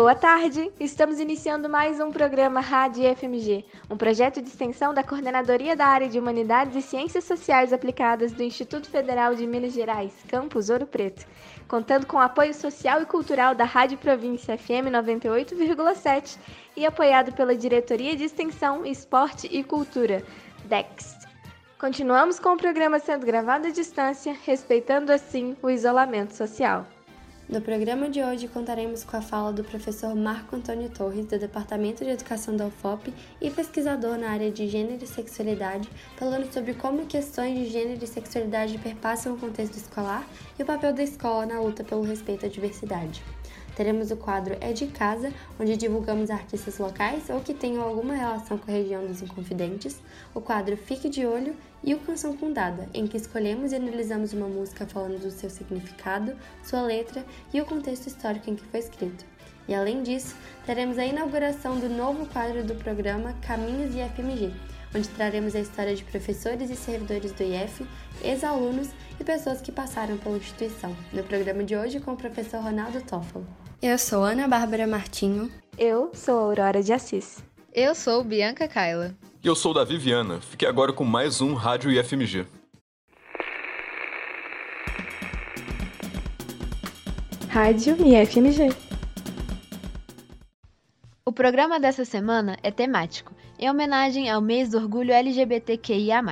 Boa tarde! Estamos iniciando mais um programa Rádio FMG, um projeto de extensão da Coordenadoria da Área de Humanidades e Ciências Sociais Aplicadas do Instituto Federal de Minas Gerais, campus Ouro Preto, contando com apoio social e cultural da Rádio Província FM 98,7 e apoiado pela Diretoria de Extensão, Esporte e Cultura, DEX. Continuamos com o programa sendo gravado à distância, respeitando assim o isolamento social. No programa de hoje contaremos com a fala do professor Marco Antônio Torres, do Departamento de Educação da UFOP e pesquisador na área de gênero e sexualidade, falando sobre como questões de gênero e sexualidade perpassam o contexto escolar e o papel da escola na luta pelo respeito à diversidade. Teremos o quadro É de Casa, onde divulgamos artistas locais ou que tenham alguma relação com a região dos Inconfidentes, o quadro Fique de Olho e o Canção Condada, em que escolhemos e analisamos uma música falando do seu significado, sua letra e o contexto histórico em que foi escrito. E além disso, teremos a inauguração do novo quadro do programa Caminhos de FMG, onde traremos a história de professores e servidores do IF, ex-alunos e pessoas que passaram pela instituição, no programa de hoje com o professor Ronaldo Toffolo. Eu sou Ana Bárbara Martinho. Eu sou Aurora de Assis. Eu sou Bianca Kaila. E eu sou Davi Viana. Fique agora com mais um Rádio IFMG. Rádio IFMG. O programa dessa semana é temático, em homenagem ao mês do orgulho LGBTQIA.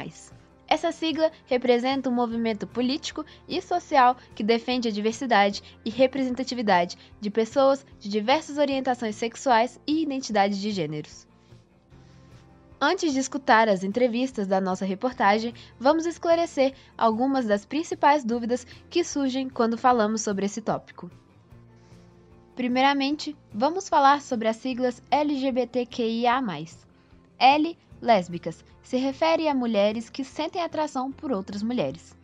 Essa sigla representa um movimento político e social que defende a diversidade e representatividade de pessoas de diversas orientações sexuais e identidades de gêneros. Antes de escutar as entrevistas da nossa reportagem, vamos esclarecer algumas das principais dúvidas que surgem quando falamos sobre esse tópico. Primeiramente, vamos falar sobre as siglas LGBTQIA. L lésbicas, se refere a mulheres que sentem atração por outras mulheres.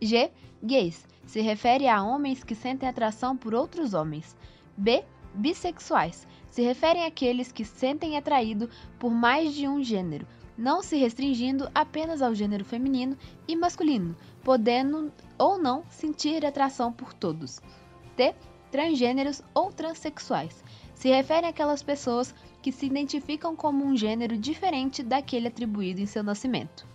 G, gays, se refere a homens que sentem atração por outros homens. B, bissexuais, se referem àqueles que sentem atraído por mais de um gênero, não se restringindo apenas ao gênero feminino e masculino, podendo ou não sentir atração por todos. T, transgêneros ou transexuais, se referem àquelas pessoas que se identificam como um gênero diferente daquele atribuído em seu nascimento.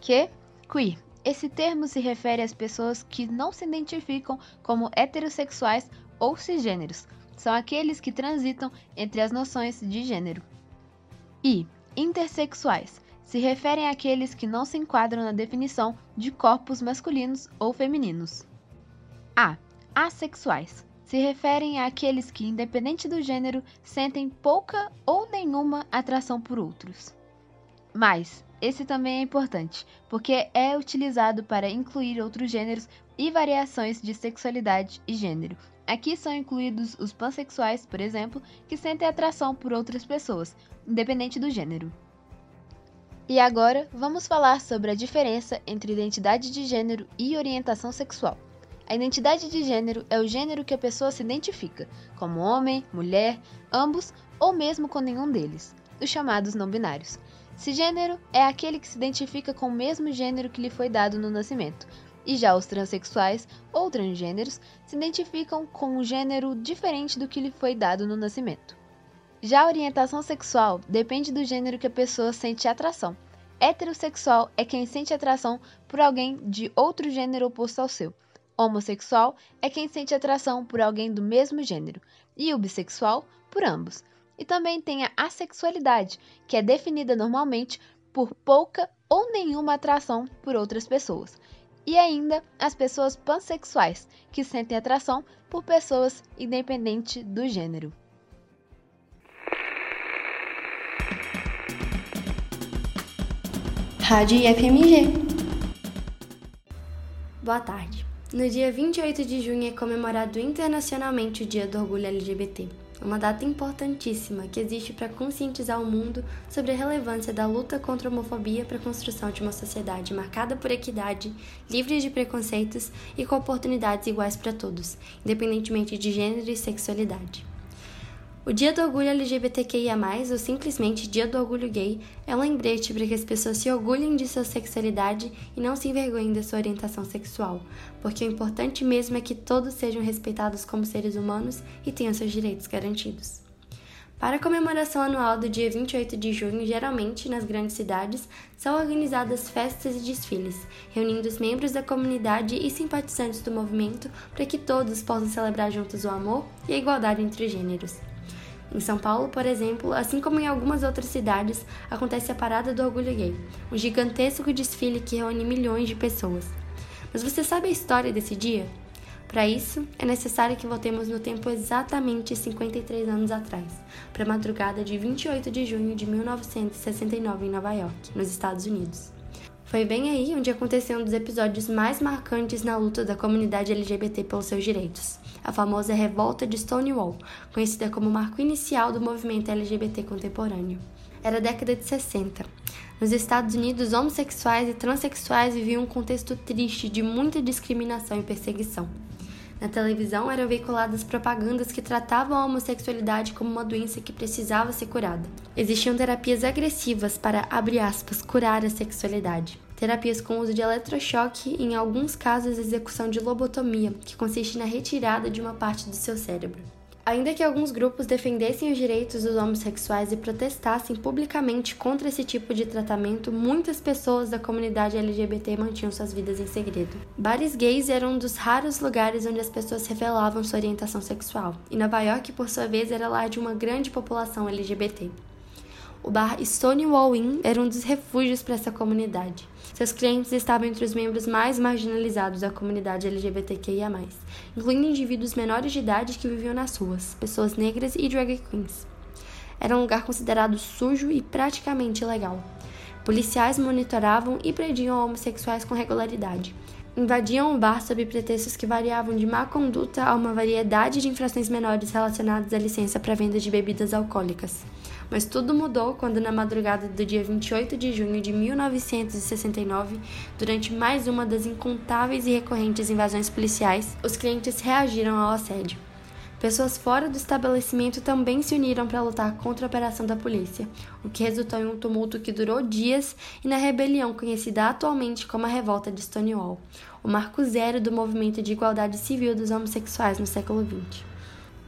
Q. Queer. Esse termo se refere às pessoas que não se identificam como heterossexuais ou cisgêneros, são aqueles que transitam entre as noções de gênero. I. Intersexuais se referem àqueles que não se enquadram na definição de corpos masculinos ou femininos. A. Assexuais se referem àqueles que, independente do gênero, sentem pouca ou nenhuma atração por outros. Mas esse também é importante, porque é utilizado para incluir outros gêneros e variações de sexualidade e gênero. Aqui são incluídos os pansexuais, por exemplo, que sentem atração por outras pessoas, independente do gênero. E agora vamos falar sobre a diferença entre identidade de gênero e orientação sexual. A identidade de gênero é o gênero que a pessoa se identifica, como homem, mulher, ambos ou mesmo com nenhum deles, os chamados não binários. Cisgênero é aquele que se identifica com o mesmo gênero que lhe foi dado no nascimento, e já os transexuais ou transgêneros se identificam com um gênero diferente do que lhe foi dado no nascimento. Já a orientação sexual depende do gênero que a pessoa sente atração. Heterossexual é quem sente atração por alguém de outro gênero oposto ao seu. Homossexual é quem sente atração por alguém do mesmo gênero, e o bissexual por ambos. E também tem a assexualidade, que é definida normalmente por pouca ou nenhuma atração por outras pessoas. E ainda as pessoas pansexuais, que sentem atração por pessoas independente do gênero. Rádio IFMG. Boa tarde. No dia 28 de junho é comemorado internacionalmente o Dia do Orgulho LGBT, uma data importantíssima que existe para conscientizar o mundo sobre a relevância da luta contra a homofobia para a construção de uma sociedade marcada por equidade, livre de preconceitos e com oportunidades iguais para todos, independentemente de gênero e sexualidade. O Dia do Orgulho LGBTQIA, ou simplesmente Dia do Orgulho Gay, é um lembrete para que as pessoas se orgulhem de sua sexualidade e não se envergonhem da sua orientação sexual, porque o importante mesmo é que todos sejam respeitados como seres humanos e tenham seus direitos garantidos. Para a comemoração anual do dia 28 de junho, geralmente nas grandes cidades, são organizadas festas e desfiles, reunindo os membros da comunidade e simpatizantes do movimento para que todos possam celebrar juntos o amor e a igualdade entre os gêneros. Em São Paulo, por exemplo, assim como em algumas outras cidades, acontece a Parada do Orgulho Gay, um gigantesco desfile que reúne milhões de pessoas. Mas você sabe a história desse dia? Para isso, é necessário que voltemos no tempo exatamente 53 anos atrás, para a madrugada de 28 de junho de 1969 em Nova York, nos Estados Unidos. Foi bem aí onde aconteceu um dos episódios mais marcantes na luta da comunidade LGBT pelos seus direitos, a famosa Revolta de Stonewall, conhecida como marco inicial do movimento LGBT contemporâneo. Era a década de 60. Nos Estados Unidos, homossexuais e transexuais viviam um contexto triste de muita discriminação e perseguição. Na televisão eram veiculadas propagandas que tratavam a homossexualidade como uma doença que precisava ser curada. Existiam terapias agressivas para, aspas, curar a sexualidade. Terapias com uso de eletrochoque e, em alguns casos, execução de lobotomia, que consiste na retirada de uma parte do seu cérebro. Ainda que alguns grupos defendessem os direitos dos homossexuais e protestassem publicamente contra esse tipo de tratamento, muitas pessoas da comunidade LGBT mantinham suas vidas em segredo. Bares gays eram um dos raros lugares onde as pessoas revelavam sua orientação sexual, e Nova York, por sua vez, era lar de uma grande população LGBT. O bar Stonewall Inn era um dos refúgios para essa comunidade. Seus clientes estavam entre os membros mais marginalizados da comunidade LGBTQIA, incluindo indivíduos menores de idade que viviam nas ruas, pessoas negras e drag queens. Era um lugar considerado sujo e praticamente ilegal. Policiais monitoravam e prendiam homossexuais com regularidade. Invadiam o bar sob pretextos que variavam de má conduta a uma variedade de infrações menores relacionadas à licença para venda de bebidas alcoólicas. Mas tudo mudou quando, na madrugada do dia 28 de junho de 1969, durante mais uma das incontáveis e recorrentes invasões policiais, os clientes reagiram ao assédio. Pessoas fora do estabelecimento também se uniram para lutar contra a operação da polícia, o que resultou em um tumulto que durou dias e na rebelião conhecida atualmente como a Revolta de Stonewall, o marco zero do movimento de igualdade civil dos homossexuais no século XX.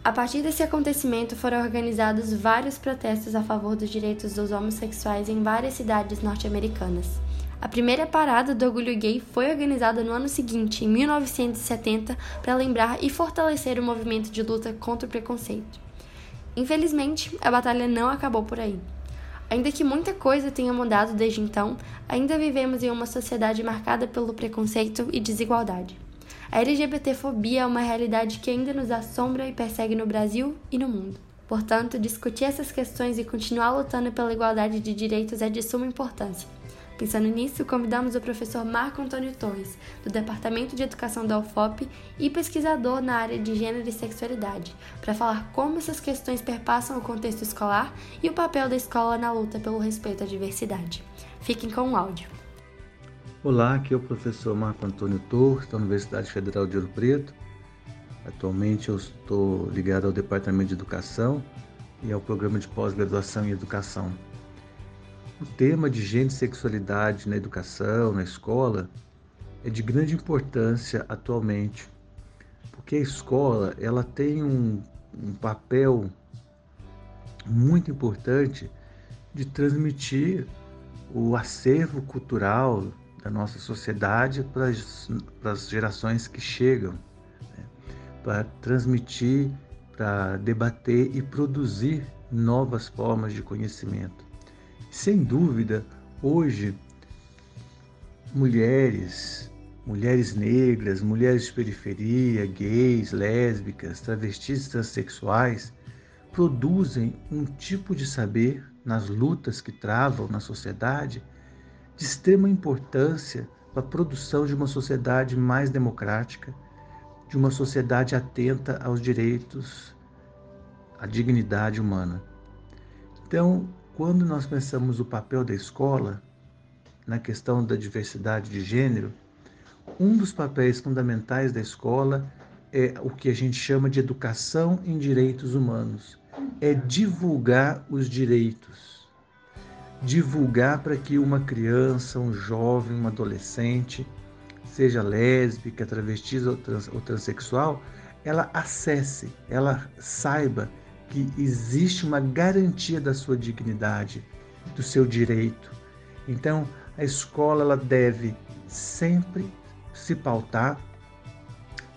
A partir desse acontecimento foram organizados vários protestos a favor dos direitos dos homossexuais em várias cidades norte-americanas. A primeira parada do orgulho gay foi organizada no ano seguinte, em 1970, para lembrar e fortalecer o movimento de luta contra o preconceito. Infelizmente, a batalha não acabou por aí. Ainda que muita coisa tenha mudado desde então, ainda vivemos em uma sociedade marcada pelo preconceito e desigualdade. A LGBTfobia é uma realidade que ainda nos assombra e persegue no Brasil e no mundo. Portanto, discutir essas questões e continuar lutando pela igualdade de direitos é de suma importância. Pensando nisso, convidamos o professor Marco Antônio Torres, do Departamento de Educação da UFOP e pesquisador na área de gênero e sexualidade, para falar como essas questões perpassam o contexto escolar e o papel da escola na luta pelo respeito à diversidade. Fiquem com o áudio. Olá, aqui é o professor Marco Antônio Torres, da Universidade Federal de Ouro Preto. Atualmente eu estou ligado ao Departamento de Educação e ao Programa de Pós-Graduação em Educação. O tema de gênero e sexualidade na educação, na escola, é de grande importância atualmente, porque a escola ela tem um, um papel muito importante de transmitir o acervo cultural da nossa sociedade para as gerações que chegam, né? para transmitir, para debater e produzir novas formas de conhecimento. Sem dúvida, hoje, mulheres, mulheres negras, mulheres de periferia, gays, lésbicas, travestis transexuais, produzem um tipo de saber nas lutas que travam na sociedade de extrema importância para a produção de uma sociedade mais democrática, de uma sociedade atenta aos direitos, à dignidade humana. Então, quando nós pensamos o papel da escola na questão da diversidade de gênero, um dos papéis fundamentais da escola é o que a gente chama de educação em direitos humanos, é divulgar os direitos. Divulgar para que uma criança, um jovem, um adolescente, seja lésbica, travesti ou, trans, ou transexual, ela acesse, ela saiba que existe uma garantia da sua dignidade, do seu direito. Então, a escola ela deve sempre se pautar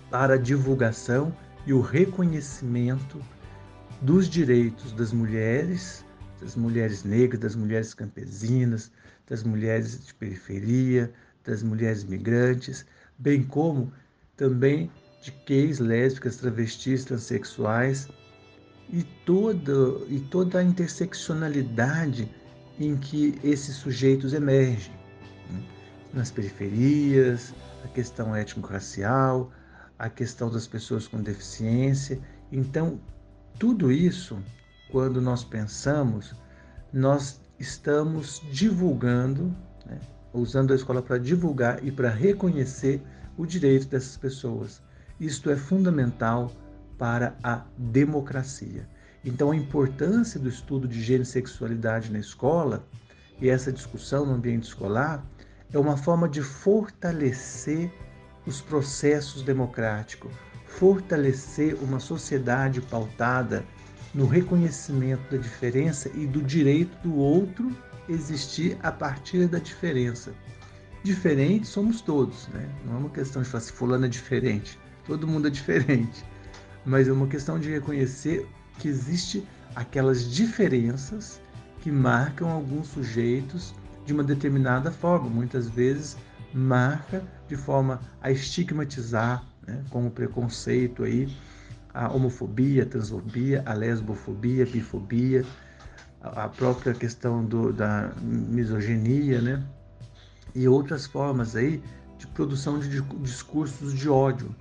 para a divulgação e o reconhecimento dos direitos das mulheres, das mulheres negras, das mulheres campesinas, das mulheres de periferia, das mulheres migrantes, bem como também de gays, lésbicas, travestis, transexuais e toda, e toda a interseccionalidade em que esses sujeitos emergem. Né? Nas periferias, a questão étnico-racial, a questão das pessoas com deficiência. Então, tudo isso, quando nós pensamos, nós estamos divulgando, né? usando a escola para divulgar e para reconhecer o direito dessas pessoas. Isto é fundamental para a democracia. Então, a importância do estudo de gênero e sexualidade na escola e essa discussão no ambiente escolar é uma forma de fortalecer os processos democráticos, fortalecer uma sociedade pautada no reconhecimento da diferença e do direito do outro existir a partir da diferença. Diferentes somos todos, né? Não é uma questão de falar se fulano é diferente. Todo mundo é diferente. Mas é uma questão de reconhecer que existe aquelas diferenças que marcam alguns sujeitos de uma determinada forma. Muitas vezes marca de forma a estigmatizar, né, com o preconceito aí, a homofobia, a transfobia, a lesbofobia, a bifobia, a própria questão do, da misoginia, né? E outras formas aí de produção de discursos de ódio.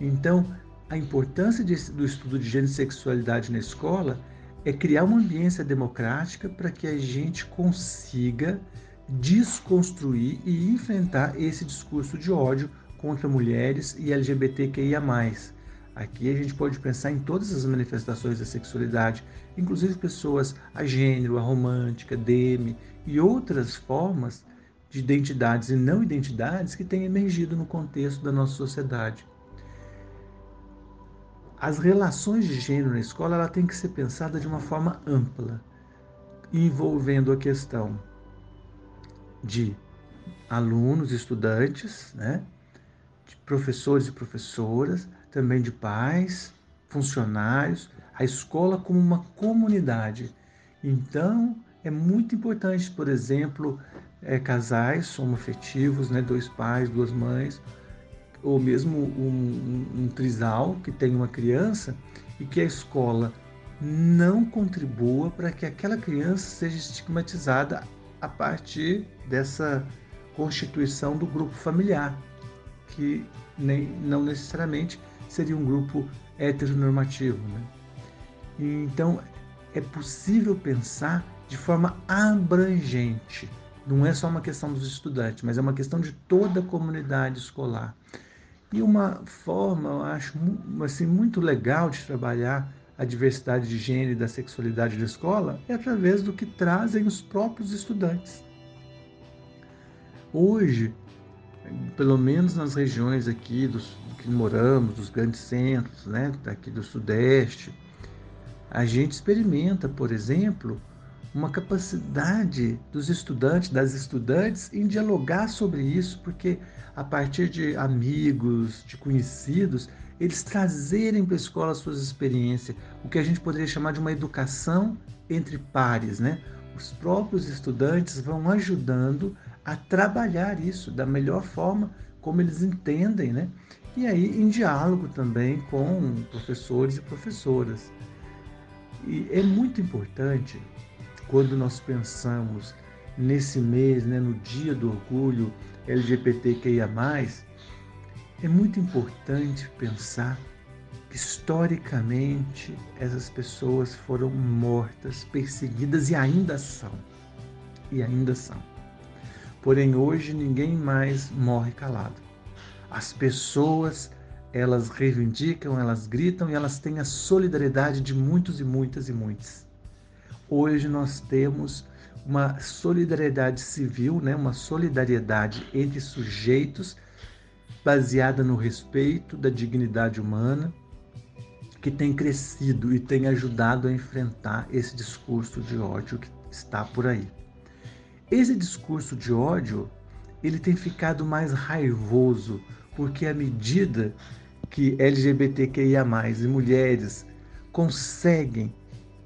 Então, a importância de, do estudo de gênero e sexualidade na escola é criar uma ambiência democrática para que a gente consiga desconstruir e enfrentar esse discurso de ódio contra mulheres e LGBTQIA+. Aqui a gente pode pensar em todas as manifestações da sexualidade, inclusive pessoas a gênero, a romântica, demi e outras formas de identidades e não identidades que têm emergido no contexto da nossa sociedade. As relações de gênero na escola ela tem que ser pensada de uma forma ampla, envolvendo a questão de alunos, estudantes, né, de professores e professoras, também de pais, funcionários, a escola como uma comunidade. Então, é muito importante, por exemplo, é, casais homoafetivos, né, dois pais, duas mães, ou mesmo um, um, um trisal que tem uma criança e que a escola não contribua para que aquela criança seja estigmatizada a partir dessa constituição do grupo familiar, que nem, não necessariamente seria um grupo heteronormativo. Né? Então, é possível pensar de forma abrangente. Não é só uma questão dos estudantes, mas é uma questão de toda a comunidade escolar. E uma forma, eu acho, assim, muito legal de trabalhar a diversidade de gênero e da sexualidade da escola é através do que trazem os próprios estudantes. Hoje, pelo menos nas regiões aqui dos, que moramos, dos grandes centros, né, aqui do Sudeste, a gente experimenta, por exemplo, uma capacidade dos estudantes, das estudantes, em dialogar sobre isso, porque a partir de amigos, de conhecidos, eles trazerem para a escola suas experiências, o que a gente poderia chamar de uma educação entre pares, né? Os próprios estudantes vão ajudando a trabalhar isso da melhor forma como eles entendem, né? E aí em diálogo também com professores e professoras. E é muito importante quando nós pensamos nesse mês, né, no Dia do Orgulho LGBTQIA+, é muito importante pensar que historicamente essas pessoas foram mortas, perseguidas e ainda são. E ainda são. Porém, hoje ninguém mais morre calado. As pessoas elas reivindicam, elas gritam e elas têm a solidariedade de muitos e muitas e muitos. Hoje nós temos uma solidariedade civil, né, uma solidariedade entre sujeitos baseada no respeito da dignidade humana, que tem crescido e tem ajudado a enfrentar esse discurso de ódio que está por aí. Esse discurso de ódio, ele tem ficado mais raivoso, porque à medida que LGBTQIA+, e mulheres conseguem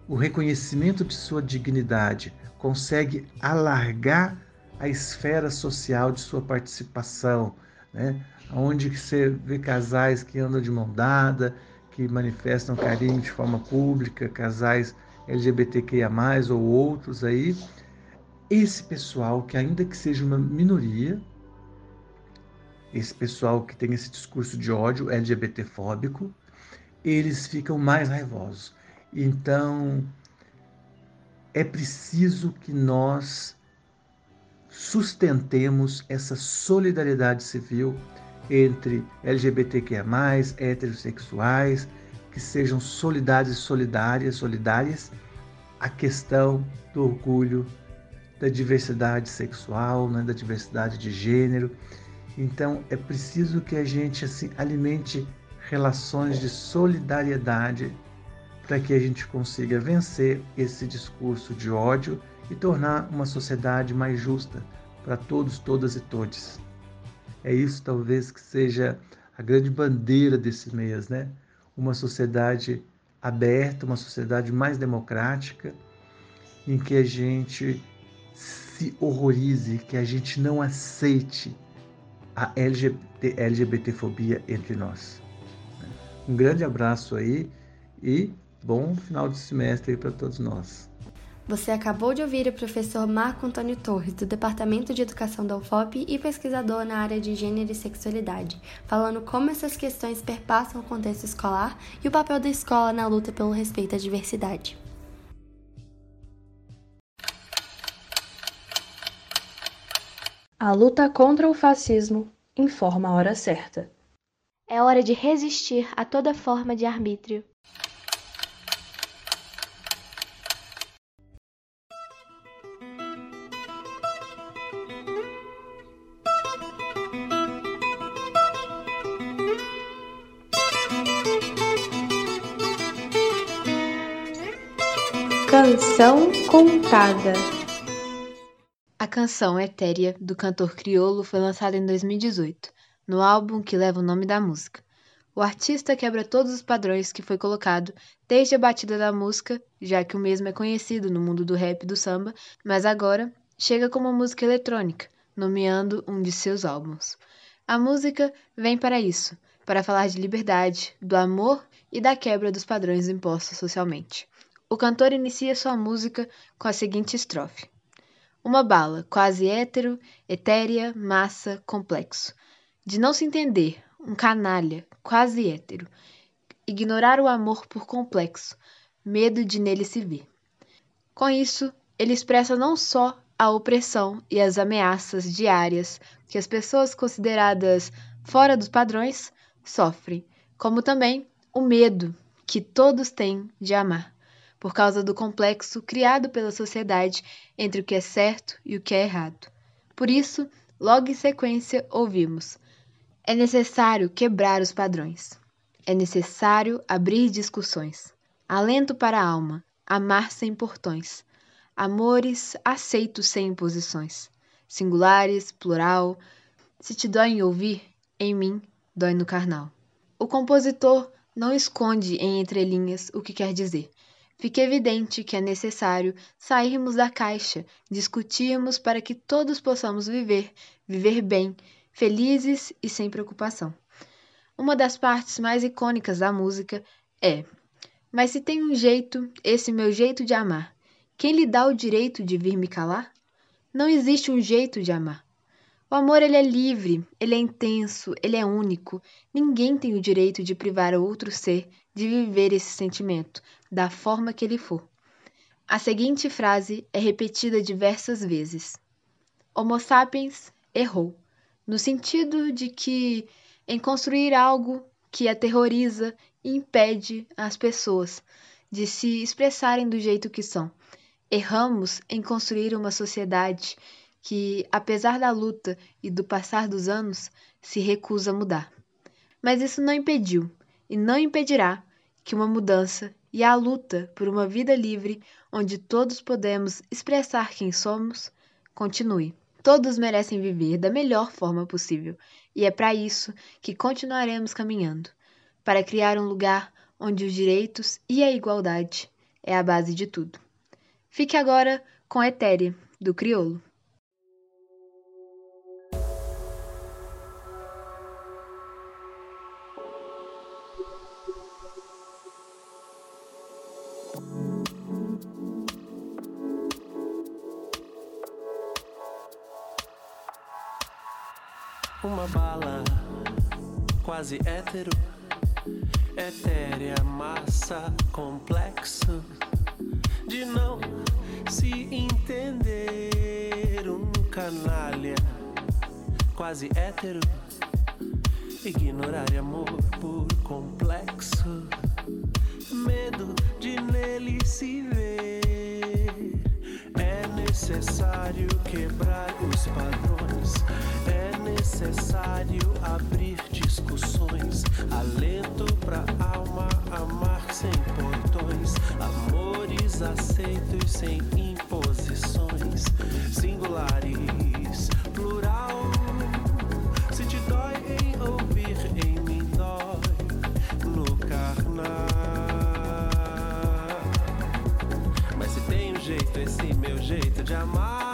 o reconhecimento de sua dignidade, consegue alargar a esfera social de sua participação, né? onde você vê casais que andam de mão dada, que manifestam carinho de forma pública, casais LGBTQIA+, ou outros aí, esse pessoal, que ainda que seja uma minoria, esse pessoal que tem esse discurso de ódio LGBTfóbico, eles ficam mais raivosos. Então, é preciso que nós sustentemos essa solidariedade civil entre LGBTQIA+, heterossexuais, que sejam solidários e solidárias, solidárias a questão do orgulho da diversidade sexual, né, da diversidade de gênero. Então é preciso que a gente assim alimente relações de solidariedade para que a gente consiga vencer esse discurso de ódio e tornar uma sociedade mais justa para todos, todas e todes. É isso talvez que seja a grande bandeira desse mês, né? Uma sociedade aberta, uma sociedade mais democrática, em que a gente se horrorize, que a gente não aceite a LGBT, LGBTfobia entre nós. Um grande abraço aí e bom final de semestre para todos nós. Você acabou de ouvir o professor Marco Antônio Torres, do Departamento de Educação da UFOP e pesquisador na área de gênero e sexualidade, falando como essas questões perpassam o contexto escolar e o papel da escola na luta pelo respeito à diversidade. A luta contra o fascismo informa a hora certa. É hora de resistir a toda forma de arbítrio. Canção Contada A canção Etérea, do cantor crioulo, foi lançada em 2018, no álbum que leva o nome da música. O artista quebra todos os padrões que foi colocado desde a batida da música, já que o mesmo é conhecido no mundo do rap e do samba, mas agora chega como música eletrônica, nomeando um de seus álbuns. A música vem para isso, para falar de liberdade, do amor e da quebra dos padrões impostos socialmente. O cantor inicia sua música com a seguinte estrofe: Uma bala, quase hétero, etérea, massa, complexo. De não se entender, um canalha, quase hétero. Ignorar o amor por complexo, medo de nele se ver. Com isso, ele expressa não só a opressão e as ameaças diárias que as pessoas consideradas fora dos padrões sofrem, como também o medo que todos têm de amar por causa do complexo criado pela sociedade entre o que é certo e o que é errado. Por isso, logo em sequência, ouvimos: é necessário quebrar os padrões. É necessário abrir discussões. Alento para a alma, amar sem portões. Amores aceitos sem imposições. Singulares, plural. Se te dói em ouvir, em mim dói no carnal. O compositor não esconde em entrelinhas o que quer dizer fica evidente que é necessário sairmos da caixa, discutirmos para que todos possamos viver, viver bem, felizes e sem preocupação. Uma das partes mais icônicas da música é: Mas se tem um jeito, esse meu jeito de amar, quem lhe dá o direito de vir me calar? Não existe um jeito de amar. O amor ele é livre, ele é intenso, ele é único. Ninguém tem o direito de privar outro ser de viver esse sentimento, da forma que ele for. A seguinte frase é repetida diversas vezes. Homo sapiens errou, no sentido de que, em construir algo que aterroriza e impede as pessoas de se expressarem do jeito que são. Erramos em construir uma sociedade que, apesar da luta e do passar dos anos, se recusa a mudar. Mas isso não impediu e não impedirá que uma mudança e a luta por uma vida livre, onde todos podemos expressar quem somos, continue. Todos merecem viver da melhor forma possível, e é para isso que continuaremos caminhando para criar um lugar onde os direitos e a igualdade é a base de tudo. Fique agora com Etéria, do Criolo. Quase hétero, etérea, massa, complexo de não se entender. Um canalha quase hétero, ignorar amor por complexo, medo de nele se ver. Necessário quebrar os padrões. É necessário abrir discussões, alento pra alma amar sem portões, amores aceitos sem imposições, singulares, de amar,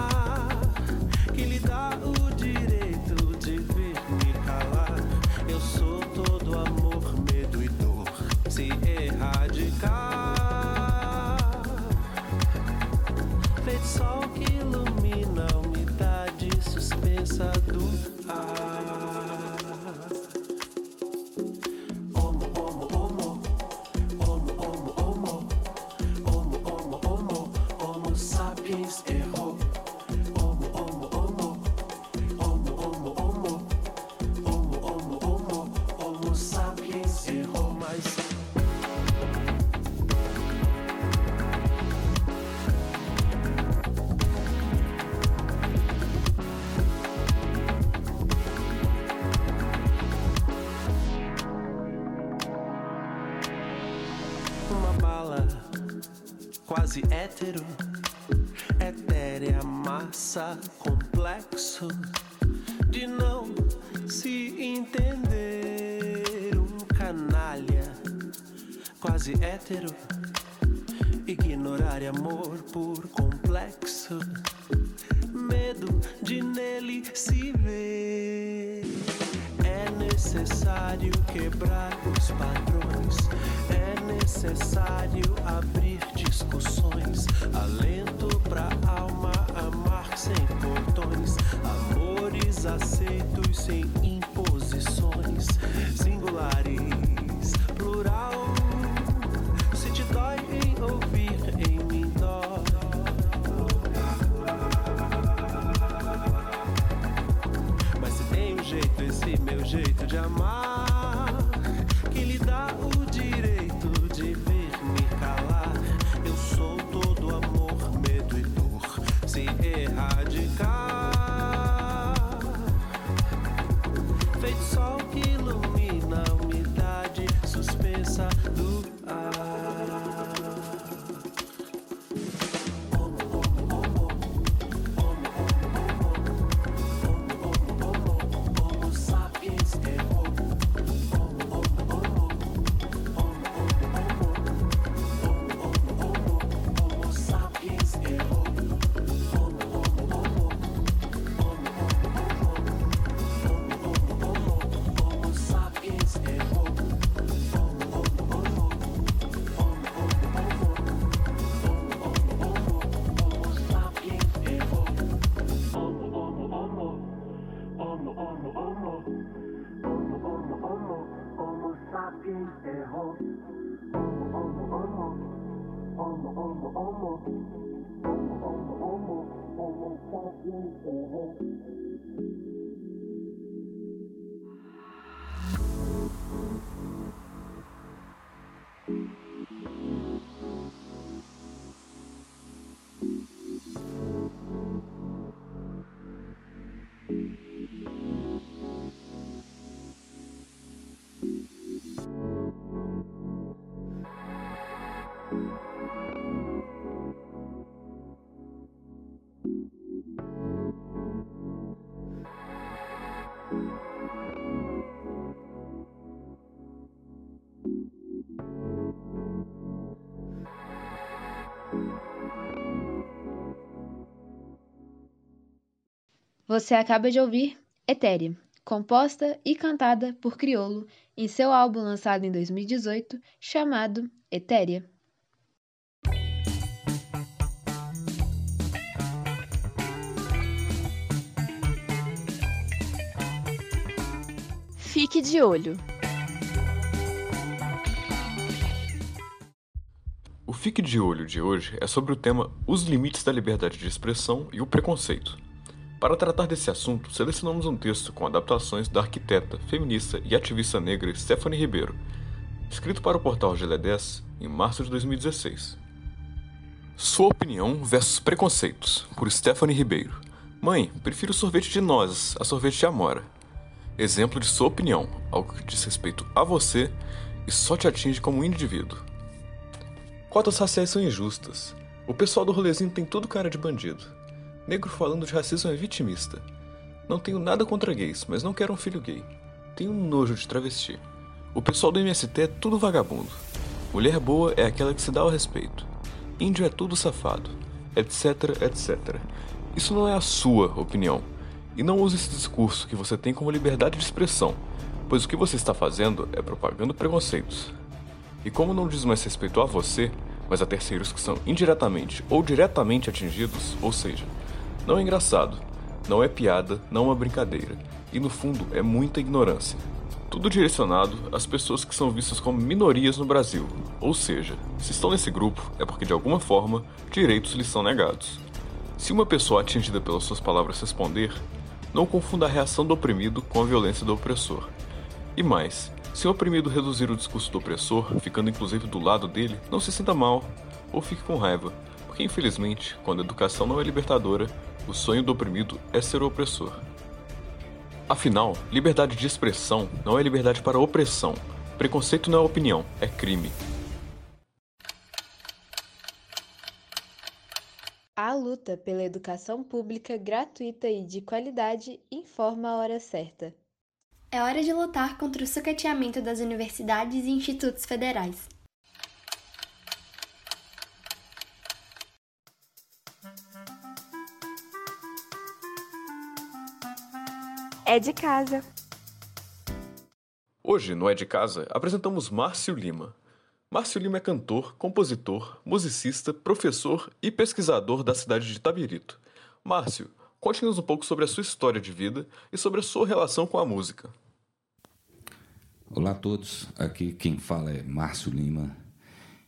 jeito de amar, Você acaba de ouvir Etérea, composta e cantada por Criolo em seu álbum lançado em 2018 chamado Etérea. Fique de olho. O Fique de Olho de hoje é sobre o tema Os Limites da Liberdade de Expressão e o Preconceito. Para tratar desse assunto, selecionamos um texto com adaptações da arquiteta, feminista e ativista negra Stephanie Ribeiro, escrito para o portal Gelé 10 em março de 2016. Sua opinião versus preconceitos, por Stephanie Ribeiro. Mãe, prefiro sorvete de nozes a sorvete de amora. Exemplo de sua opinião, algo que diz respeito a você e só te atinge como indivíduo. Cotas raciais são injustas. O pessoal do rolezinho tem tudo cara de bandido. Negro falando de racismo é vitimista. Não tenho nada contra gays, mas não quero um filho gay. Tenho nojo de travesti. O pessoal do MST é tudo vagabundo. Mulher boa é aquela que se dá ao respeito. Índio é tudo safado. Etc, etc. Isso não é a sua opinião. E não use esse discurso que você tem como liberdade de expressão, pois o que você está fazendo é propagando preconceitos. E como não diz mais respeito a você, mas a terceiros que são indiretamente ou diretamente atingidos, ou seja, não é engraçado, não é piada, não é uma brincadeira, e no fundo é muita ignorância. Tudo direcionado às pessoas que são vistas como minorias no Brasil, ou seja, se estão nesse grupo é porque de alguma forma direitos lhes são negados. Se uma pessoa atingida pelas suas palavras responder, não confunda a reação do oprimido com a violência do opressor. E mais, se o oprimido reduzir o discurso do opressor, ficando inclusive do lado dele, não se sinta mal ou fique com raiva, porque infelizmente, quando a educação não é libertadora, o sonho do oprimido é ser o opressor. Afinal, liberdade de expressão não é liberdade para opressão. Preconceito não é opinião, é crime. A luta pela educação pública gratuita e de qualidade informa a hora certa. É hora de lutar contra o sucateamento das universidades e institutos federais. É de casa. Hoje, no É de Casa, apresentamos Márcio Lima. Márcio Lima é cantor, compositor, musicista, professor e pesquisador da cidade de Itabirito. Márcio, conte-nos um pouco sobre a sua história de vida e sobre a sua relação com a música. Olá a todos, aqui quem fala é Márcio Lima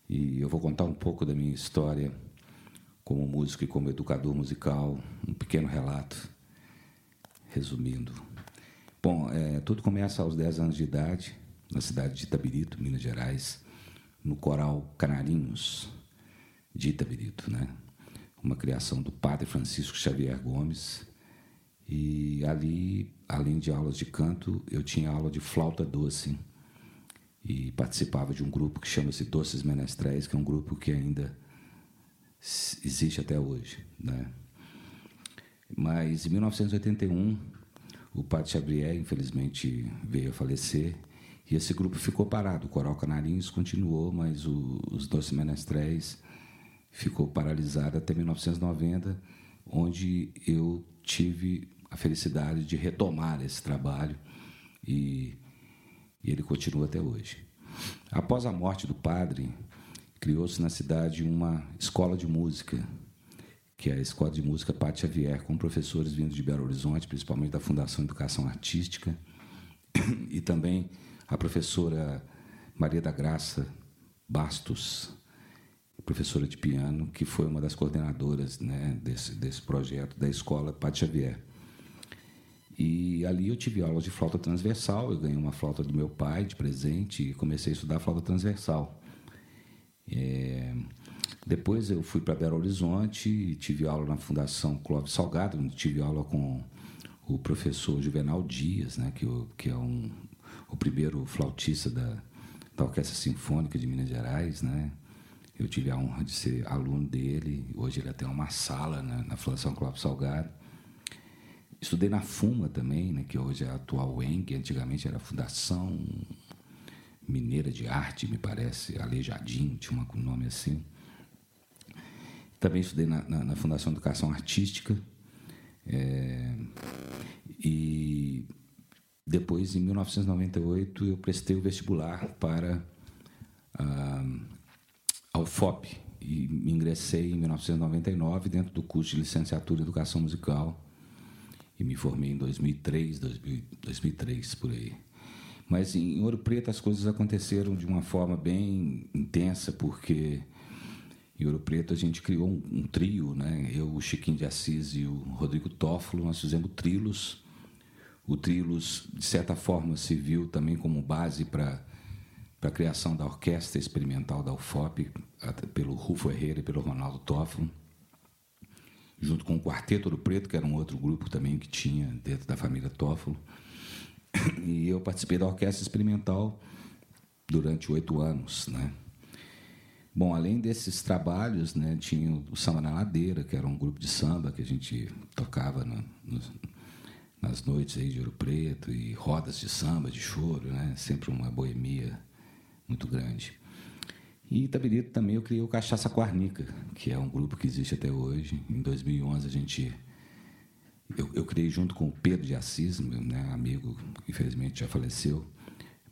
e eu vou contar um pouco da minha história como músico e como educador musical, um pequeno relato, resumindo. Bom, é, tudo começa aos 10 anos de idade, na cidade de Itabirito, Minas Gerais, no coral Canarinhos de Itabirito, né? Uma criação do padre Francisco Xavier Gomes. E ali, além de aulas de canto, eu tinha aula de flauta doce e participava de um grupo que chama-se Doces Menestréis, que é um grupo que ainda existe até hoje, né? Mas em 1981, o padre Xavier, infelizmente, veio a falecer e esse grupo ficou parado. O Coral Canarinhos continuou, mas o, os Doces Menestréis ficou paralisado até 1990, onde eu tive a felicidade de retomar esse trabalho e, e ele continua até hoje. Após a morte do padre, criou-se na cidade uma escola de música, que é a Escola de Música Pátio Xavier, com professores vindos de Belo Horizonte, principalmente da Fundação Educação Artística, e também a professora Maria da Graça Bastos, professora de piano, que foi uma das coordenadoras né, desse, desse projeto da escola Pátio Xavier. E ali eu tive aulas de flauta transversal, eu ganhei uma flauta do meu pai de presente e comecei a estudar flauta transversal. É... Depois eu fui para Belo Horizonte e tive aula na Fundação Clóvis Salgado, tive aula com o professor Juvenal Dias, né, que, que é um, o primeiro flautista da, da Orquestra Sinfônica de Minas Gerais, né, Eu tive a honra de ser aluno dele. Hoje ele tem uma sala na, na Fundação Clóvis Salgado. Estudei na FUMA também, né, que hoje é a atual UENG, antigamente era a Fundação Mineira de Arte, me parece, Aleijadinho, tinha um nome assim. Também estudei na, na, na Fundação Educação Artística. É, e depois, em 1998, eu prestei o vestibular para ah, a UFOP e ingressei em 1999 dentro do curso de licenciatura em Educação Musical e me formei em 2003, 2003 por aí. Mas em Ouro Preto as coisas aconteceram de uma forma bem intensa, porque em Ouro Preto a gente criou um, um trio, né? Eu, o Chiquinho de Assis e o Rodrigo Toffolo, nós fizemos trilos. O trilos, de certa forma, se viu também como base para a criação da Orquestra Experimental da UFOP, pelo Rufo Herrera e pelo Ronaldo Toffolo junto com o Quarteto Ouro Preto, que era um outro grupo também que tinha dentro da família Toffolo. E eu participei da orquestra experimental durante oito anos, né? Bom, além desses trabalhos, né, tinha o Samba na Ladeira, que era um grupo de samba que a gente tocava no, no, nas noites aí de Ouro Preto e rodas de samba, de choro, né? Sempre uma boemia muito grande. E Itabirito também eu criei o Cachaça Quarnica, que é um grupo que existe até hoje. Em 2011 a gente eu, eu criei junto com o Pedro de Assis, meu né, amigo, infelizmente já faleceu,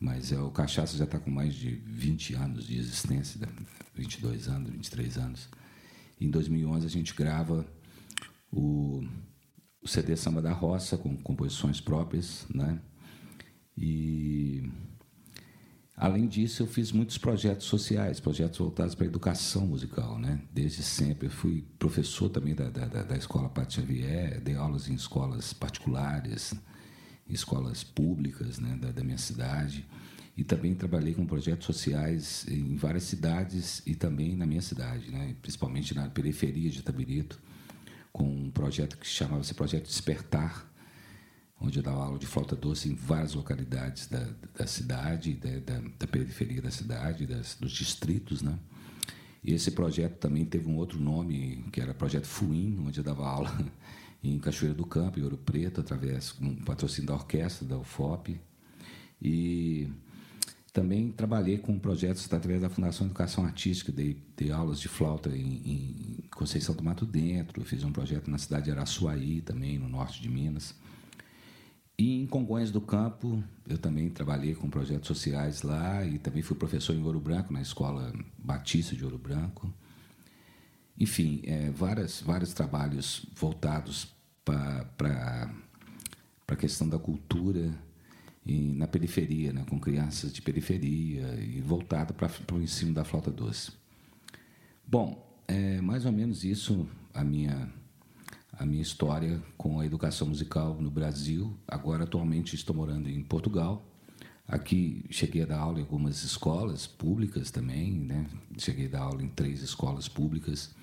mas é, o Cachaça já está com mais de 20 anos de existência, 22 anos, 23 anos. em 2011 a gente grava o, o CD Samba da Roça, com composições próprias, né? E Além disso, eu fiz muitos projetos sociais, projetos voltados para a educação musical, né? Desde sempre. Eu fui professor também da, da, da Escola Pato Xavier, dei aulas em escolas particulares, escolas públicas né, da, da minha cidade. E também trabalhei com projetos sociais em várias cidades e também na minha cidade, né? principalmente na periferia de Itabirito, com um projeto que chamava-se Projeto Despertar, onde eu dava aula de flauta doce em várias localidades da, da cidade, da, da, da, periferia da cidade, das, dos distritos, né? E esse projeto também teve um outro nome, que era Projeto FUIM, onde eu dava aula em Cachoeira do Campo, em Ouro Preto, através de um patrocínio da orquestra, da UFOP. E também trabalhei com projetos através da Fundação Educação Artística, dei, dei aulas de flauta em, em Conceição do Mato Dentro, fiz um projeto na cidade de Araçuaí, também, no norte de Minas. E em Congonhas do Campo, eu também trabalhei com projetos sociais lá e também fui professor em Ouro Branco, na Escola Batista de Ouro Branco. Enfim, é, várias, vários trabalhos voltados para a questão da cultura e na periferia, né, com crianças de periferia e voltado para o ensino da flauta doce. Bom, é mais ou menos isso a minha a minha história com a educação musical no Brasil. Agora, atualmente, estou morando em Portugal. Aqui cheguei a dar aula em algumas escolas públicas também, né? Cheguei a dar aula em três escolas públicas,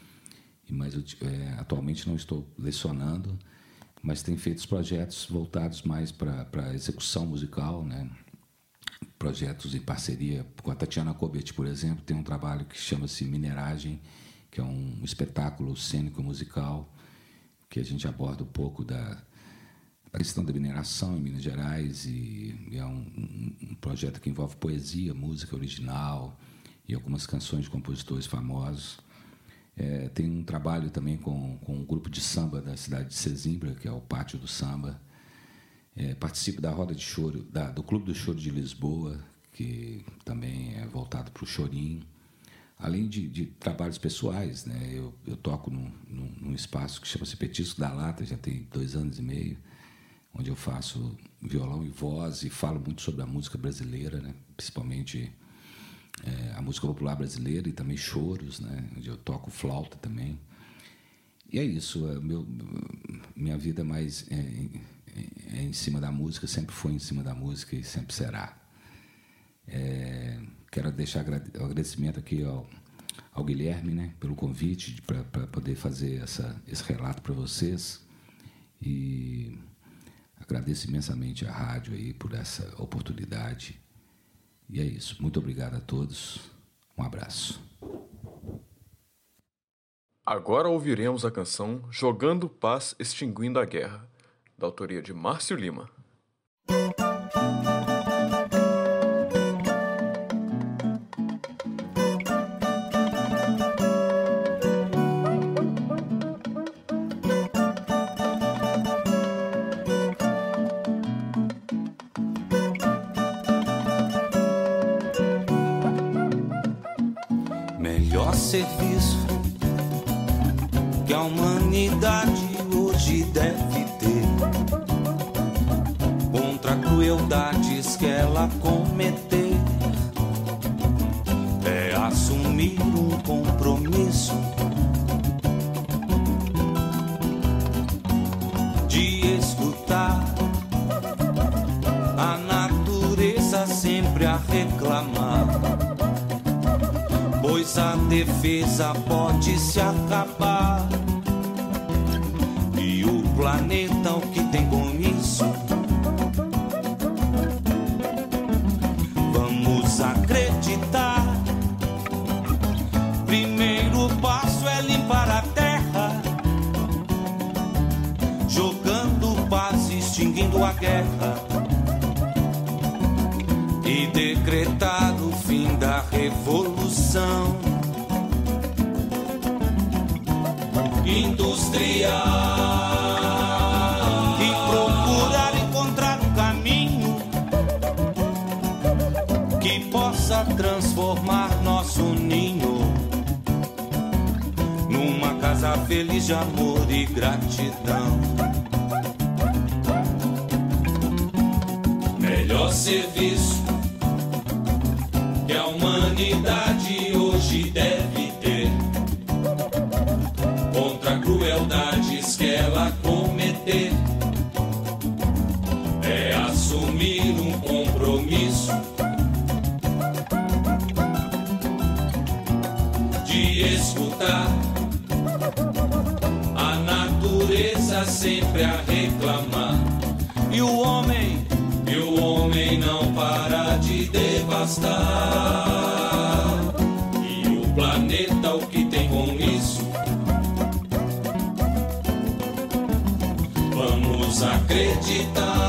mas eu, é, atualmente não estou lecionando, mas tenho feito projetos voltados mais para a execução musical, né? Projetos em parceria com a Tatiana Kobet, por exemplo, tem um trabalho que chama-se Mineragem, que é um espetáculo cênico musical que a gente aborda um pouco da, da questão da mineração em Minas Gerais e, e é um, um, projeto que envolve poesia, música original e algumas canções de compositores famosos. É, tem um trabalho também com, com um grupo de samba da cidade de Sesimbra, que é o Pátio do Samba. É, participo da roda de choro, da, do Clube do Choro de Lisboa, que também é voltado para o chorinho além de, de, trabalhos pessoais, né? Eu, eu toco num, num, num espaço que chama-se Petisco da Lata, já tem dois anos e meio, onde eu faço violão e voz e falo muito sobre a música brasileira, né? Principalmente é, a música popular brasileira e também choros, né? Onde eu toco flauta também. E é isso, é meu, minha vida mais é, é, é, em cima da música, sempre foi em cima da música e sempre será. É, Quero deixar o agradecimento aqui ao, ao Guilherme né, pelo convite para poder fazer essa, esse relato para vocês. E agradeço imensamente à rádio aí por essa oportunidade. E é isso. Muito obrigado a todos. Um abraço. Agora ouviremos a canção Jogando Paz, Extinguindo a Guerra, da autoria de Márcio Lima. Possa transformar nosso ninho numa casa feliz de amor e gratidão. Melhor serviço que a humanidade sempre a reclamar e o homem e o homem não para de devastar. E o planeta, o que tem com isso? Vamos acreditar.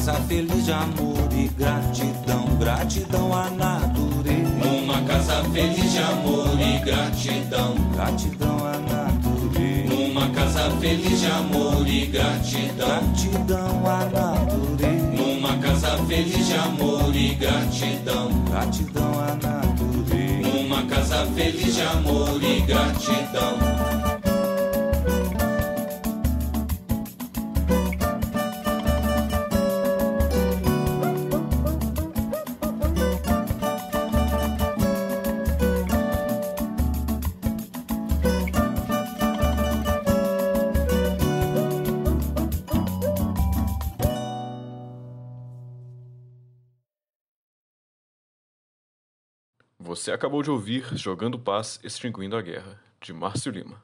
Casa feliz de amor e gratidão, gratidão à natureza. Numa casa feliz de amor e gratidão, gratidão à natureza. Numa casa feliz de amor e gratidão, gratidão à natureza. Numa casa feliz de amor e gratidão, gratidão à natureza. Numa casa feliz de amor e gratidão. Você acabou de ouvir Jogando Paz Extinguindo a Guerra, de Márcio Lima.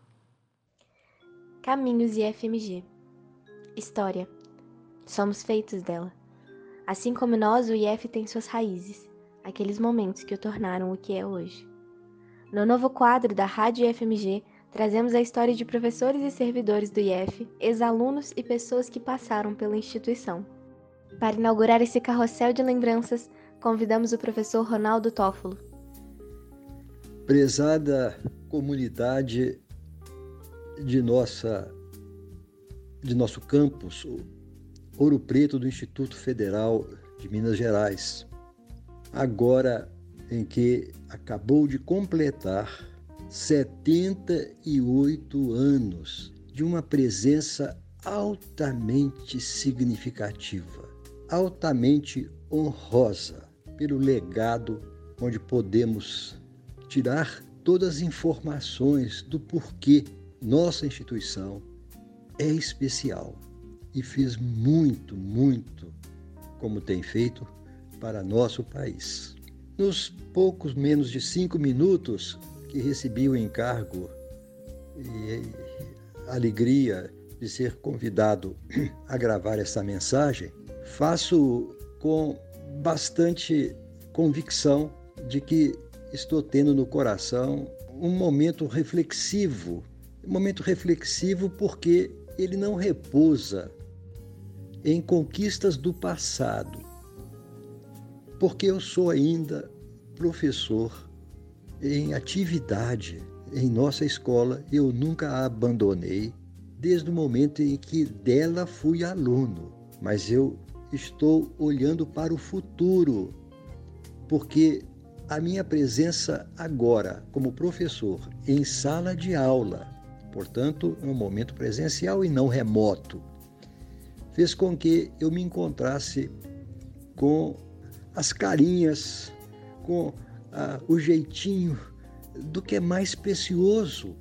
Caminhos e FMG. História. Somos feitos dela. Assim como nós, o IF tem suas raízes, aqueles momentos que o tornaram o que é hoje. No novo quadro da Rádio IFMG, trazemos a história de professores e servidores do IF, ex-alunos e pessoas que passaram pela instituição. Para inaugurar esse carrossel de lembranças, convidamos o professor Ronaldo Tófolo. Prezada comunidade de nossa de nosso campus, Ouro Preto do Instituto Federal de Minas Gerais. Agora em que acabou de completar 78 anos de uma presença altamente significativa, altamente honrosa pelo legado onde podemos tirar todas as informações do porquê nossa instituição é especial e fez muito, muito como tem feito para nosso país. Nos poucos menos de cinco minutos que recebi o encargo e alegria de ser convidado a gravar essa mensagem, faço com bastante convicção de que estou tendo no coração um momento reflexivo. Um momento reflexivo porque ele não repousa em conquistas do passado. Porque eu sou ainda professor em atividade em nossa escola, eu nunca a abandonei desde o momento em que dela fui aluno, mas eu estou olhando para o futuro, porque a minha presença agora como professor em sala de aula, portanto, um momento presencial e não remoto, fez com que eu me encontrasse com as carinhas, com ah, o jeitinho do que é mais precioso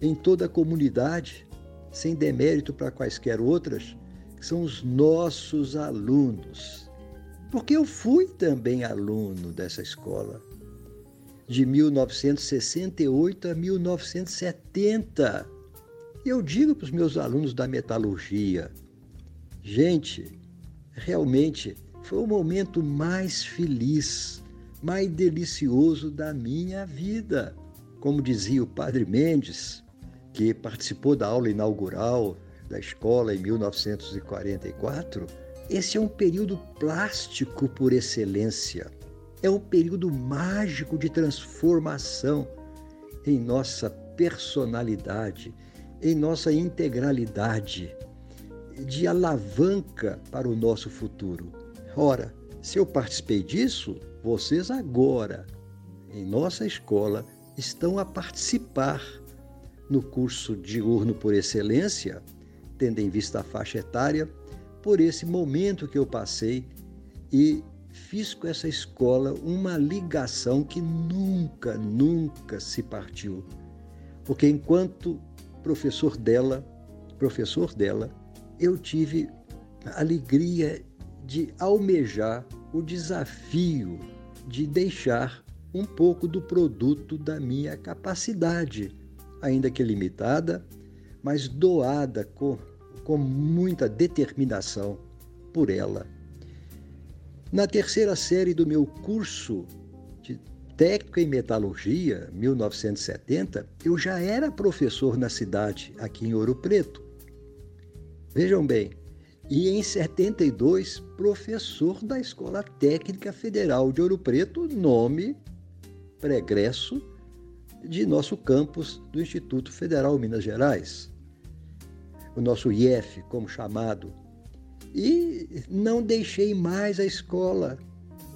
em toda a comunidade, sem demérito para quaisquer outras, são os nossos alunos. Porque eu fui também aluno dessa escola, de 1968 a 1970. Eu digo para os meus alunos da metalurgia, gente, realmente foi o momento mais feliz, mais delicioso da minha vida. Como dizia o Padre Mendes, que participou da aula inaugural da escola em 1944, esse é um período plástico por excelência. É um período mágico de transformação em nossa personalidade, em nossa integralidade, de alavanca para o nosso futuro. Ora, se eu participei disso, vocês agora, em nossa escola, estão a participar no curso diurno por excelência, tendo em vista a faixa etária, por esse momento que eu passei e fiz com essa escola uma ligação que nunca, nunca se partiu. Porque enquanto professor dela, professor dela, eu tive a alegria de almejar o desafio de deixar um pouco do produto da minha capacidade, ainda que limitada, mas doada com, com muita determinação por ela. Na terceira série do meu curso de técnico em metalurgia, 1970, eu já era professor na cidade, aqui em Ouro Preto. Vejam bem, e em 72, professor da Escola Técnica Federal de Ouro Preto, nome pregresso de nosso campus do Instituto Federal Minas Gerais, o nosso IF, como chamado. E não deixei mais a escola,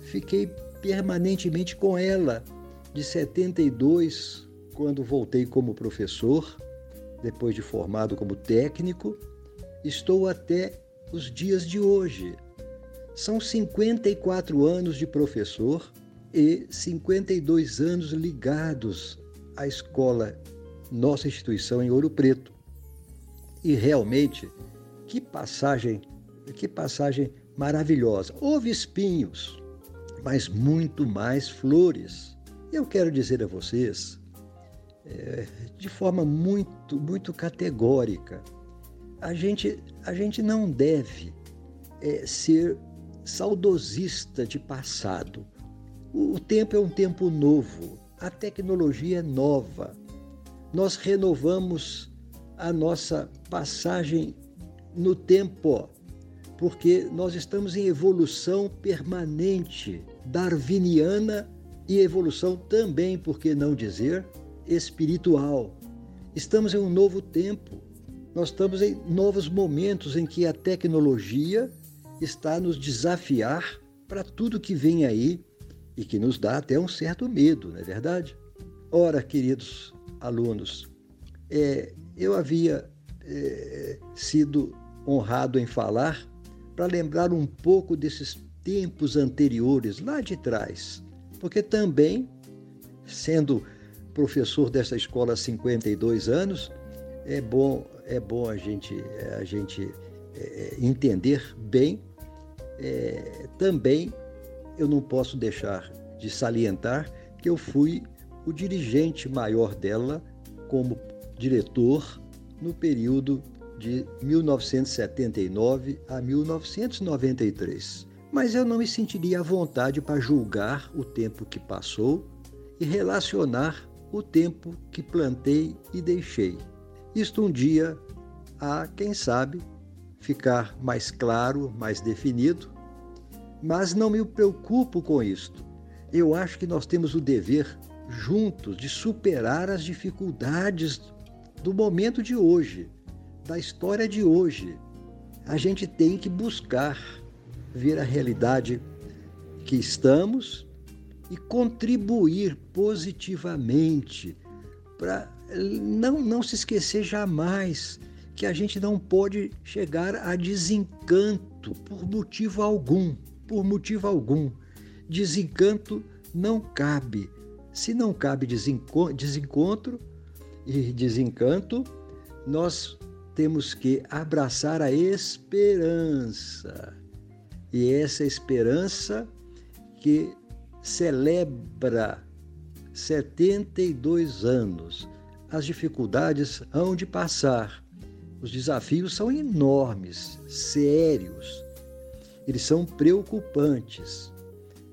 fiquei permanentemente com ela, de 72, quando voltei como professor, depois de formado como técnico, estou até os dias de hoje. São 54 anos de professor e 52 anos ligados à escola, nossa instituição em Ouro Preto. E realmente, que passagem, que passagem maravilhosa. Houve espinhos, mas muito mais flores. Eu quero dizer a vocês, é, de forma muito, muito categórica, a gente, a gente não deve é, ser saudosista de passado. O, o tempo é um tempo novo, a tecnologia é nova. Nós renovamos a nossa passagem no tempo, porque nós estamos em evolução permanente, darwiniana e evolução também, por que não dizer, espiritual. Estamos em um novo tempo. Nós estamos em novos momentos em que a tecnologia está a nos desafiar para tudo que vem aí e que nos dá até um certo medo, não é verdade? Ora, queridos alunos, é, eu havia é, sido honrado em falar para lembrar um pouco desses tempos anteriores, lá de trás, porque também, sendo professor dessa escola há 52 anos, é bom, é bom a gente, a gente é, entender bem. É, também eu não posso deixar de salientar que eu fui o dirigente maior dela como diretor no período de 1979 a 1993. Mas eu não me sentiria à vontade para julgar o tempo que passou e relacionar o tempo que plantei e deixei. Isto um dia a, quem sabe, ficar mais claro, mais definido, mas não me preocupo com isto. Eu acho que nós temos o dever juntos de superar as dificuldades do momento de hoje, da história de hoje. A gente tem que buscar ver a realidade que estamos e contribuir positivamente para não, não se esquecer jamais que a gente não pode chegar a desencanto por motivo algum, por motivo algum. Desencanto não cabe. Se não cabe desencontro e desencanto, nós temos que abraçar a esperança. E essa esperança que celebra 72 anos. As dificuldades hão de passar. Os desafios são enormes, sérios. Eles são preocupantes.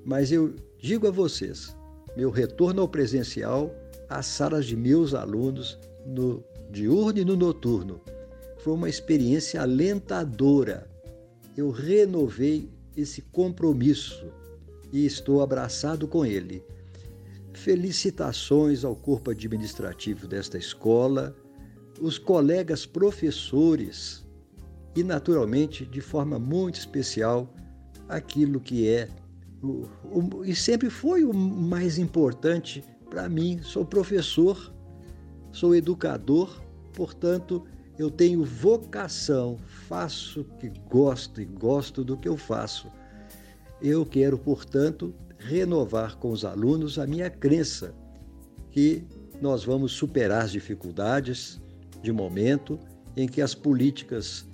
Mas eu digo a vocês, meu retorno ao presencial, às salas de meus alunos, no diurno e no noturno, foi uma experiência alentadora. Eu renovei esse compromisso e estou abraçado com ele. Felicitações ao corpo administrativo desta escola, os colegas professores e, naturalmente, de forma muito especial, aquilo que é o, o, e sempre foi o mais importante para mim. Sou professor, sou educador, portanto, eu tenho vocação, faço o que gosto e gosto do que eu faço. Eu quero, portanto, renovar com os alunos a minha crença que nós vamos superar as dificuldades de momento em que as políticas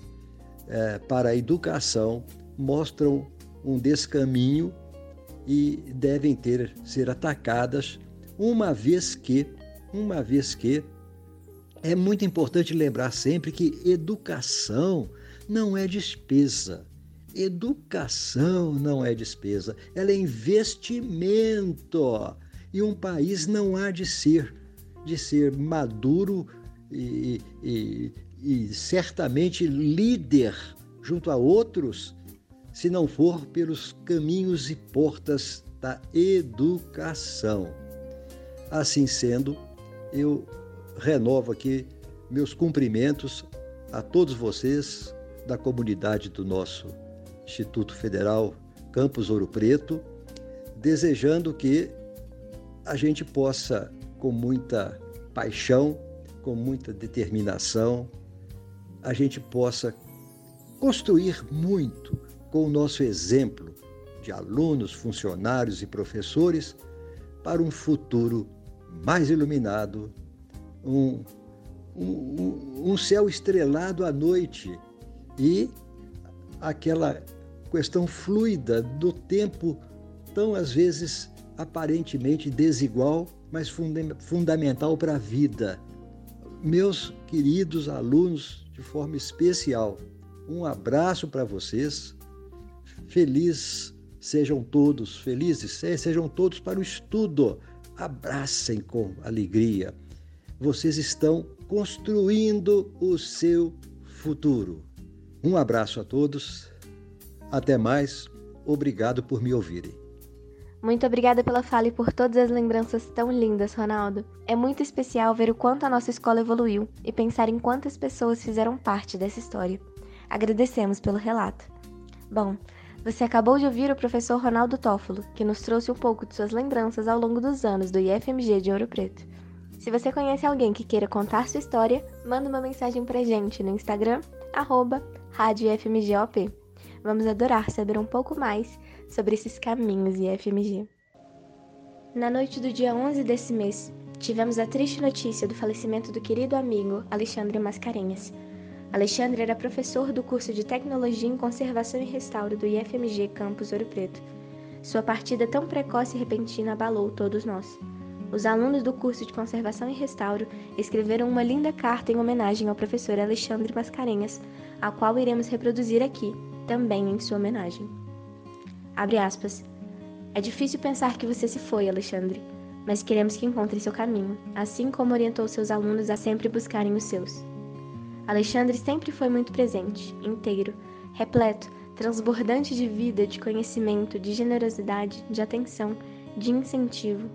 eh, para a educação mostram um descaminho e devem ter ser atacadas uma vez que uma vez que é muito importante lembrar sempre que educação não é despesa. Educação não é despesa, ela é investimento. E um país não há de ser, de ser maduro e, e, e certamente líder junto a outros, se não for pelos caminhos e portas da educação. Assim sendo, eu renovo aqui meus cumprimentos a todos vocês da comunidade do nosso Instituto Federal Campus Ouro Preto, desejando que a gente possa, com muita paixão, com muita determinação, a gente possa construir muito com o nosso exemplo de alunos, funcionários e professores para um futuro mais iluminado, um, um, um céu estrelado à noite e aquela questão fluida do tempo, tão às vezes aparentemente desigual, mas funda fundamental para a vida. Meus queridos alunos, de forma especial, um abraço para vocês. Feliz sejam todos, felizes sejam todos para o estudo. Abracem com alegria. Vocês estão construindo o seu futuro. Um abraço a todos. Até mais. Obrigado por me ouvirem. Muito obrigada pela fala e por todas as lembranças tão lindas, Ronaldo. É muito especial ver o quanto a nossa escola evoluiu e pensar em quantas pessoas fizeram parte dessa história. Agradecemos pelo relato. Bom, você acabou de ouvir o professor Ronaldo Tófolo, que nos trouxe um pouco de suas lembranças ao longo dos anos do IFMG de Ouro Preto. Se você conhece alguém que queira contar sua história, manda uma mensagem pra gente no Instagram, arroba. Vamos adorar saber um pouco mais sobre esses caminhos IFMG. Na noite do dia 11 desse mês, tivemos a triste notícia do falecimento do querido amigo Alexandre Mascarenhas. Alexandre era professor do curso de Tecnologia em Conservação e Restauro do IFMG Campus Ouro Preto. Sua partida tão precoce e repentina abalou todos nós. Os alunos do curso de Conservação e Restauro escreveram uma linda carta em homenagem ao professor Alexandre Mascarenhas, a qual iremos reproduzir aqui, também em sua homenagem. Abre aspas. É difícil pensar que você se foi, Alexandre, mas queremos que encontre seu caminho, assim como orientou seus alunos a sempre buscarem os seus. Alexandre sempre foi muito presente, inteiro, repleto, transbordante de vida, de conhecimento, de generosidade, de atenção, de incentivo.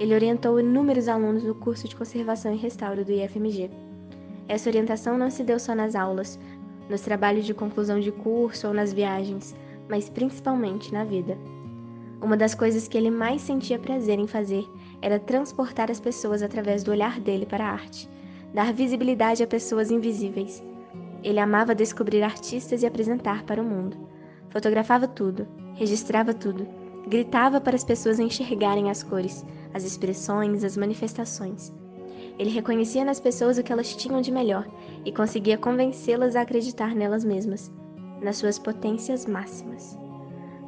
Ele orientou inúmeros alunos no curso de conservação e restauro do IFMG. Essa orientação não se deu só nas aulas, nos trabalhos de conclusão de curso ou nas viagens, mas principalmente na vida. Uma das coisas que ele mais sentia prazer em fazer era transportar as pessoas através do olhar dele para a arte, dar visibilidade a pessoas invisíveis. Ele amava descobrir artistas e apresentar para o mundo. Fotografava tudo, registrava tudo, gritava para as pessoas enxergarem as cores, as expressões, as manifestações. Ele reconhecia nas pessoas o que elas tinham de melhor e conseguia convencê-las a acreditar nelas mesmas, nas suas potências máximas.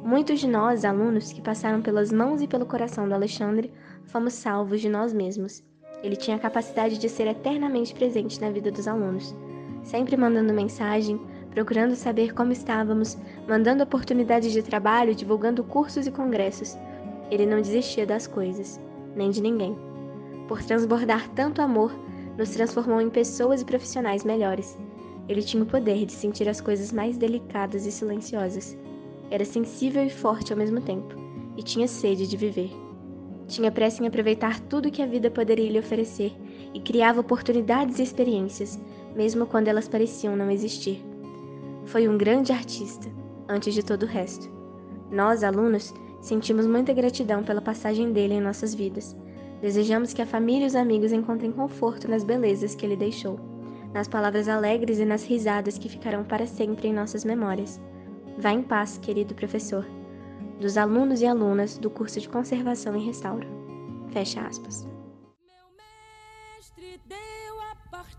Muitos de nós, alunos, que passaram pelas mãos e pelo coração do Alexandre, fomos salvos de nós mesmos. Ele tinha a capacidade de ser eternamente presente na vida dos alunos, sempre mandando mensagem, procurando saber como estávamos, mandando oportunidades de trabalho, divulgando cursos e congressos. Ele não desistia das coisas, nem de ninguém. Por transbordar tanto amor, nos transformou em pessoas e profissionais melhores. Ele tinha o poder de sentir as coisas mais delicadas e silenciosas era sensível e forte ao mesmo tempo, e tinha sede de viver. Tinha pressa em aproveitar tudo que a vida poderia lhe oferecer e criava oportunidades e experiências, mesmo quando elas pareciam não existir. Foi um grande artista, antes de todo o resto. Nós, alunos, sentimos muita gratidão pela passagem dele em nossas vidas. Desejamos que a família e os amigos encontrem conforto nas belezas que ele deixou, nas palavras alegres e nas risadas que ficarão para sempre em nossas memórias. Vá em paz, querido professor, dos alunos e alunas do curso de Conservação e Restauro. Fecha aspas.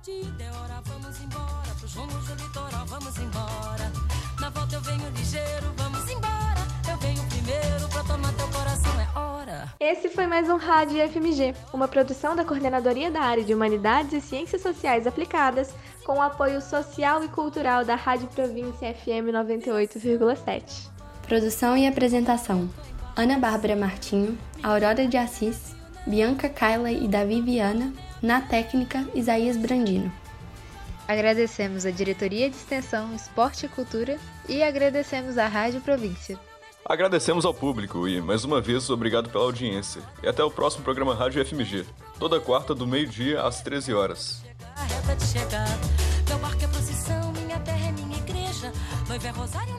Partida, é hora, vamos embora, pros rumos do litoral, vamos embora. Na volta eu venho ligeiro, vamos embora. Eu venho primeiro pra tomar teu coração, é hora. Esse foi mais um Rádio FMG, uma produção da Coordenadoria da Área de Humanidades e Ciências Sociais Aplicadas, com o apoio social e cultural da Rádio Província FM 98,7. Produção e apresentação: Ana Bárbara Martinho, Aurora de Assis, Bianca Kyla e Davi Viana, na técnica Isaías Brandino. Agradecemos a Diretoria de Extensão, Esporte e Cultura e agradecemos à Rádio Província. Agradecemos ao público e, mais uma vez, obrigado pela audiência. E até o próximo programa Rádio FMG, toda quarta do meio-dia às 13 horas. A reta de chegar. Meu barco é procissão, minha terra é minha igreja. Noiva é rosário,